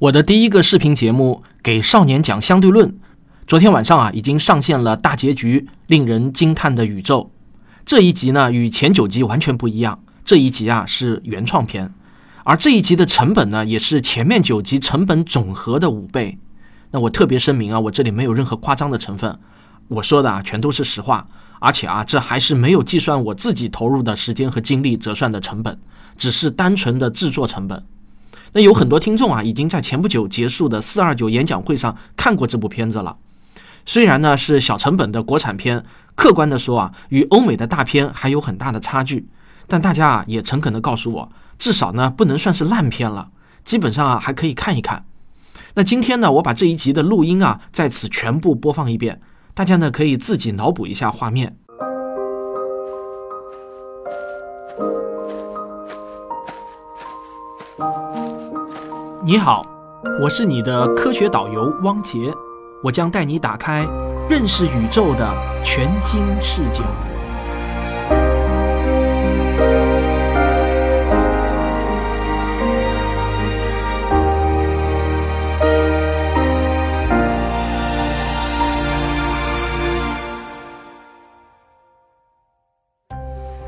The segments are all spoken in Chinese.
我的第一个视频节目《给少年讲相对论》，昨天晚上啊已经上线了大结局，令人惊叹的宇宙。这一集呢与前九集完全不一样，这一集啊是原创片，而这一集的成本呢也是前面九集成本总和的五倍。那我特别声明啊，我这里没有任何夸张的成分，我说的啊全都是实话，而且啊这还是没有计算我自己投入的时间和精力折算的成本，只是单纯的制作成本。那有很多听众啊已经在前不久结束的四二九演讲会上看过这部片子了。虽然呢是小成本的国产片，客观的说啊，与欧美的大片还有很大的差距。但大家啊也诚恳的告诉我，至少呢不能算是烂片了，基本上啊还可以看一看。那今天呢，我把这一集的录音啊在此全部播放一遍，大家呢可以自己脑补一下画面。你好，我是你的科学导游汪杰。我将带你打开认识宇宙的全新视角。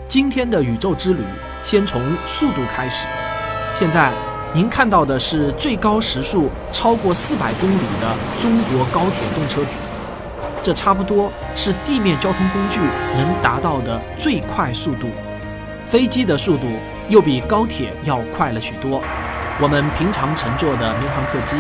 今天的宇宙之旅，先从速度开始。现在。您看到的是最高时速超过四百公里的中国高铁动车组，这差不多是地面交通工具能达到的最快速度。飞机的速度又比高铁要快了许多。我们平常乘坐的民航客机，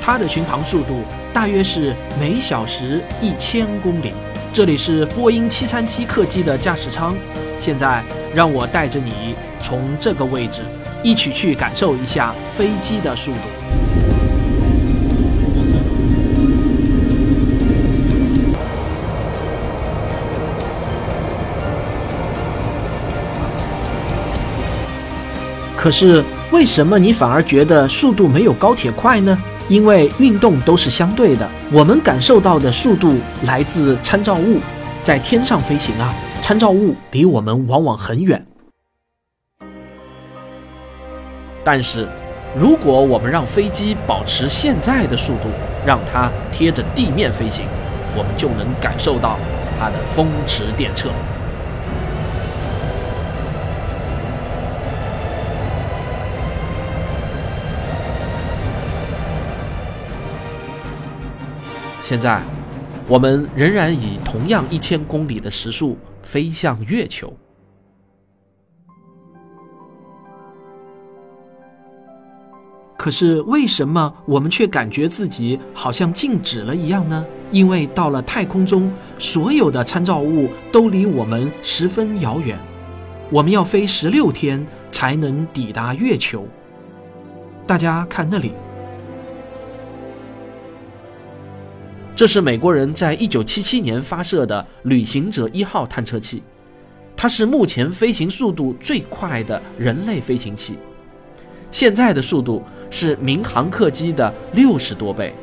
它的巡航速度大约是每小时一千公里。这里是波音七三七客机的驾驶舱，现在让我带着你从这个位置。一起去感受一下飞机的速度。可是为什么你反而觉得速度没有高铁快呢？因为运动都是相对的，我们感受到的速度来自参照物，在天上飞行啊，参照物离我们往往很远。但是，如果我们让飞机保持现在的速度，让它贴着地面飞行，我们就能感受到它的风驰电掣。现在，我们仍然以同样一千公里的时速飞向月球。可是为什么我们却感觉自己好像静止了一样呢？因为到了太空中，所有的参照物都离我们十分遥远，我们要飞十六天才能抵达月球。大家看那里，这是美国人在一九七七年发射的旅行者一号探测器，它是目前飞行速度最快的人类飞行器，现在的速度。是民航客机的六十多倍，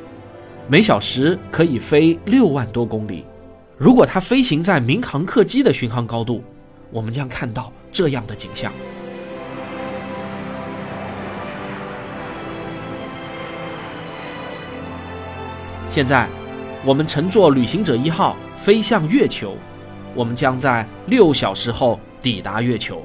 每小时可以飞六万多公里。如果它飞行在民航客机的巡航高度，我们将看到这样的景象。现在，我们乘坐旅行者一号飞向月球，我们将在六小时后抵达月球。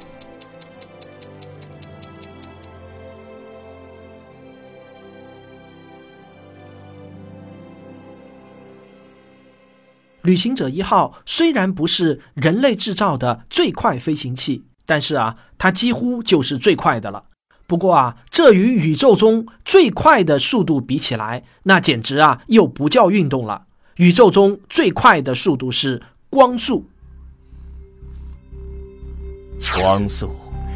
旅行者一号虽然不是人类制造的最快飞行器，但是啊，它几乎就是最快的了。不过啊，这与宇宙中最快的速度比起来，那简直啊又不叫运动了。宇宙中最快的速度是光速。光速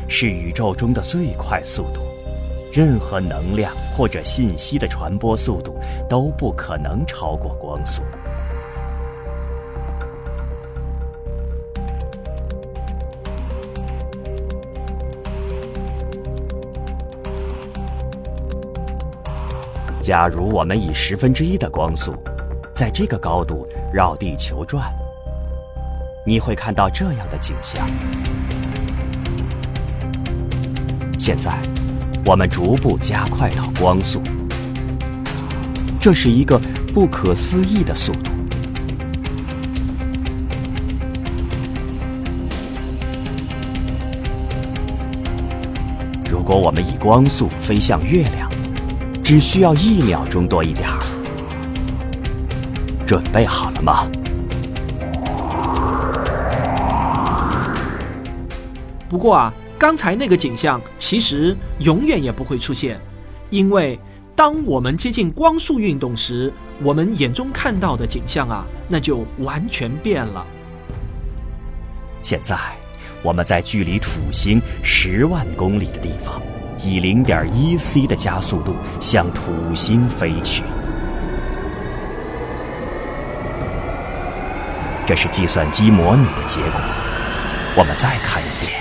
是宇宙中的最快速度，任何能量或者信息的传播速度都不可能超过光速。假如我们以十分之一的光速，在这个高度绕地球转，你会看到这样的景象。现在，我们逐步加快到光速。这是一个不可思议的速度。如果我们以光速飞向月亮，只需要一秒钟多一点儿。准备好了吗？不过啊，刚才那个景象其实永远也不会出现，因为。当我们接近光速运动时，我们眼中看到的景象啊，那就完全变了。现在，我们在距离土星十万公里的地方，以零点一 c 的加速度向土星飞去。这是计算机模拟的结果。我们再看一遍。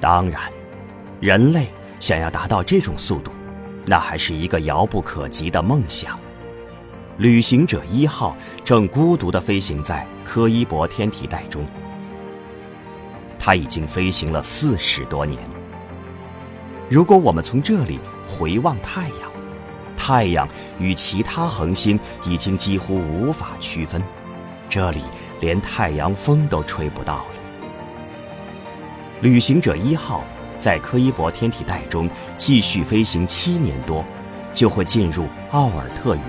当然，人类想要达到这种速度，那还是一个遥不可及的梦想。旅行者一号正孤独地飞行在柯伊伯天体带中，它已经飞行了四十多年。如果我们从这里回望太阳，太阳与其他恒星已经几乎无法区分，这里连太阳风都吹不到了。旅行者一号在柯伊伯天体带中继续飞行七年多，就会进入奥尔特云。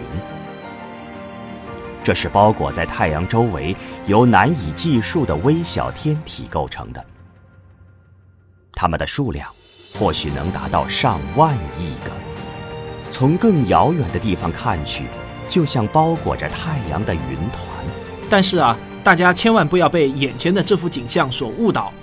这是包裹在太阳周围由难以计数的微小天体构成的，它们的数量或许能达到上万亿个。从更遥远的地方看去，就像包裹着太阳的云团。但是啊，大家千万不要被眼前的这幅景象所误导。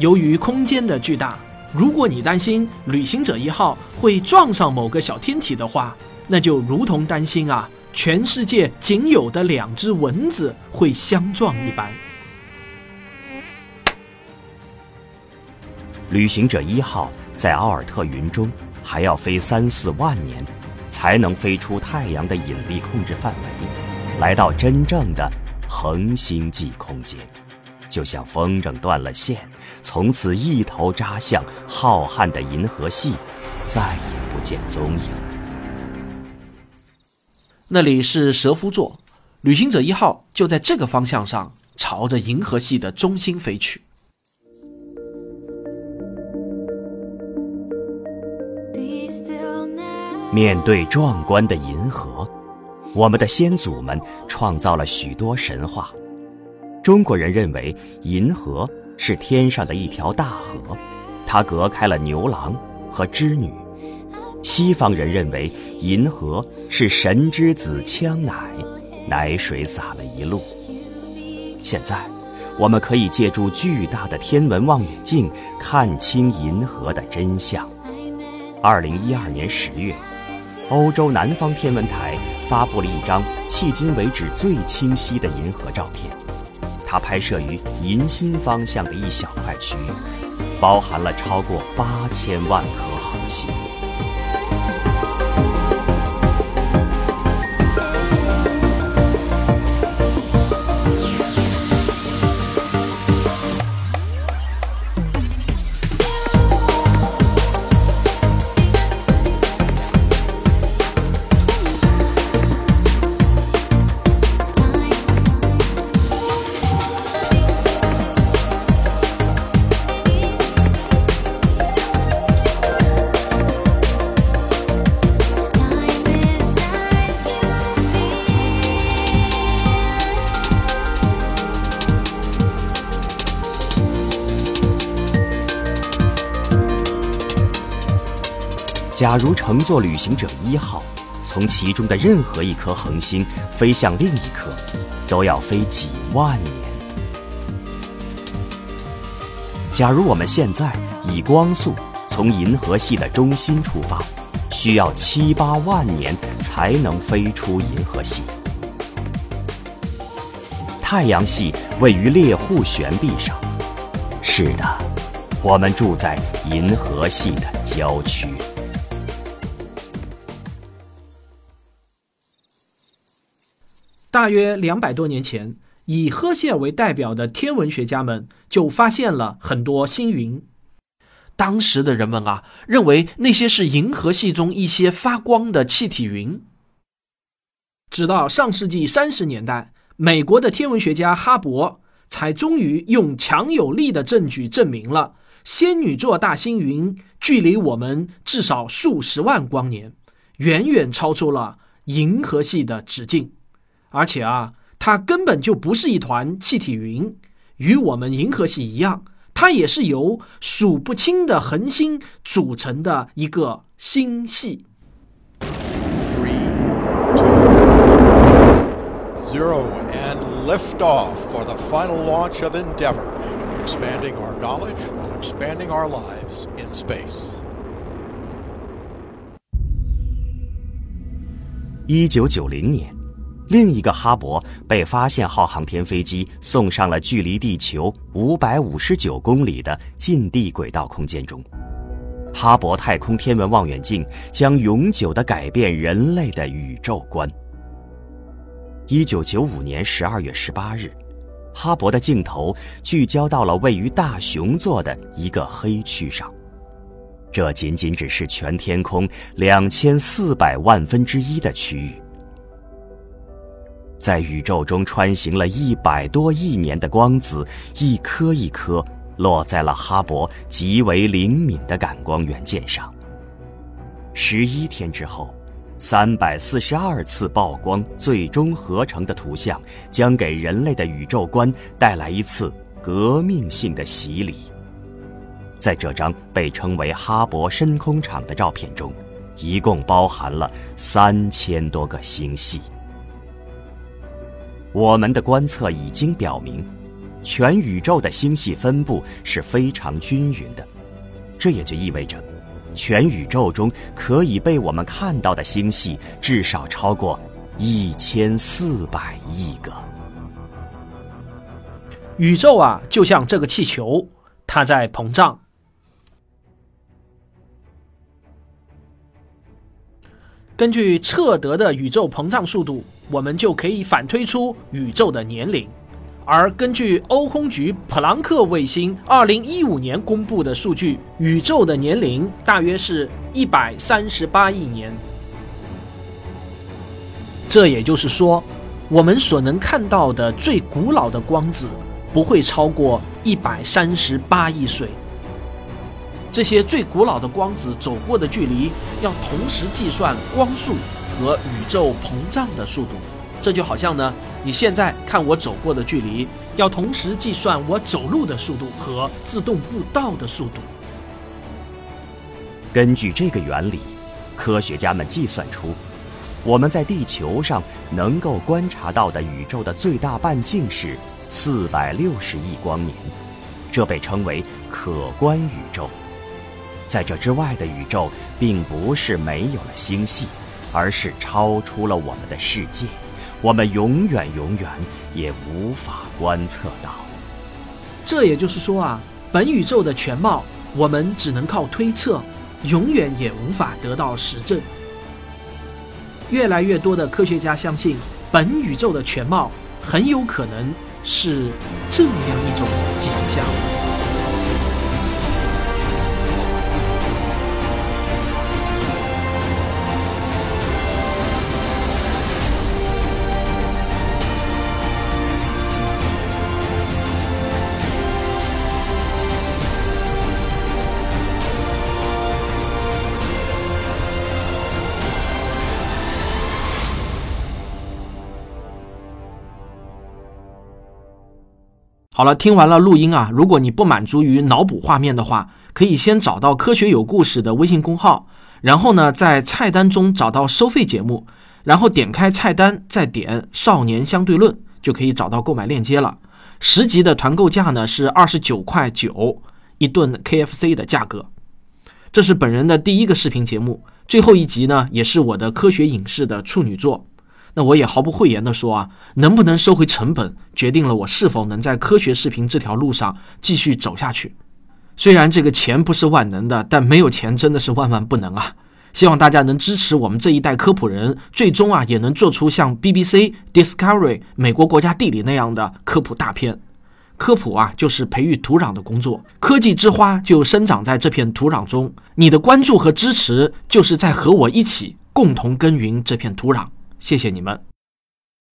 由于空间的巨大，如果你担心旅行者一号会撞上某个小天体的话，那就如同担心啊，全世界仅有的两只蚊子会相撞一般。旅行者一号在奥尔特云中还要飞三四万年，才能飞出太阳的引力控制范围，来到真正的恒星际空间。就像风筝断了线，从此一头扎向浩瀚的银河系，再也不见踪影。那里是蛇夫座，旅行者一号就在这个方向上，朝着银河系的中心飞去。面对壮观的银河，我们的先祖们创造了许多神话。中国人认为银河是天上的一条大河，它隔开了牛郎和织女；西方人认为银河是神之子枪奶，奶水洒了一路。现在，我们可以借助巨大的天文望远镜看清银河的真相。二零一二年十月，欧洲南方天文台发布了一张迄今为止最清晰的银河照片。它拍摄于银心方向的一小块区域，包含了超过八千万颗恒星。假如乘坐旅行者一号，从其中的任何一颗恒星飞向另一颗，都要飞几万年。假如我们现在以光速从银河系的中心出发，需要七八万年才能飞出银河系。太阳系位于猎户悬臂上，是的，我们住在银河系的郊区。大约两百多年前，以赫歇尔为代表的天文学家们就发现了很多星云。当时的人们啊，认为那些是银河系中一些发光的气体云。直到上世纪三十年代，美国的天文学家哈勃才终于用强有力的证据证明了仙女座大星云距离我们至少数十万光年，远远超出了银河系的直径。而且啊，它根本就不是一团气体云，与我们银河系一样，它也是由数不清的恒星组成的一个星系。Three, two, zero, and liftoff for the final launch of Endeavour, expanding our knowledge expanding our lives in space. 一九九零年，另一个哈勃被发现号航天飞机送上了距离地球五百五十九公里的近地轨道空间中。哈勃太空天文望远镜将永久的改变人类的宇宙观。一九九五年十二月十八日，哈勃的镜头聚焦到了位于大熊座的一个黑区上。这仅仅只是全天空两千四百万分之一的区域。在宇宙中穿行了一百多亿年的光子，一颗一颗落在了哈勃极为灵敏的感光元件上。十一天之后，三百四十二次曝光最终合成的图像，将给人类的宇宙观带来一次革命性的洗礼。在这张被称为哈勃深空场的照片中，一共包含了三千多个星系。我们的观测已经表明，全宇宙的星系分布是非常均匀的，这也就意味着，全宇宙中可以被我们看到的星系至少超过一千四百亿个。宇宙啊，就像这个气球，它在膨胀。根据测得的宇宙膨胀速度，我们就可以反推出宇宙的年龄。而根据欧空局普朗克卫星2015年公布的数据，宇宙的年龄大约是一百三十八亿年。这也就是说，我们所能看到的最古老的光子不会超过一百三十八亿岁。这些最古老的光子走过的距离要同时计算光速和宇宙膨胀的速度，这就好像呢，你现在看我走过的距离，要同时计算我走路的速度和自动步道的速度。根据这个原理，科学家们计算出，我们在地球上能够观察到的宇宙的最大半径是四百六十亿光年，这被称为可观宇宙。在这之外的宇宙，并不是没有了星系，而是超出了我们的世界，我们永远永远也无法观测到。这也就是说啊，本宇宙的全貌，我们只能靠推测，永远也无法得到实证。越来越多的科学家相信，本宇宙的全貌很有可能是这样一种景象。好了，听完了录音啊，如果你不满足于脑补画面的话，可以先找到“科学有故事”的微信公号，然后呢，在菜单中找到收费节目，然后点开菜单，再点“少年相对论”，就可以找到购买链接了。十集的团购价呢是二十九块九一顿 KFC 的价格。这是本人的第一个视频节目，最后一集呢也是我的科学影视的处女作。那我也毫不讳言地说啊，能不能收回成本，决定了我是否能在科学视频这条路上继续走下去。虽然这个钱不是万能的，但没有钱真的是万万不能啊！希望大家能支持我们这一代科普人，最终啊也能做出像 BBC、Discovery、美国国家地理那样的科普大片。科普啊，就是培育土壤的工作。科技之花就生长在这片土壤中。你的关注和支持，就是在和我一起共同耕耘这片土壤。谢谢你们。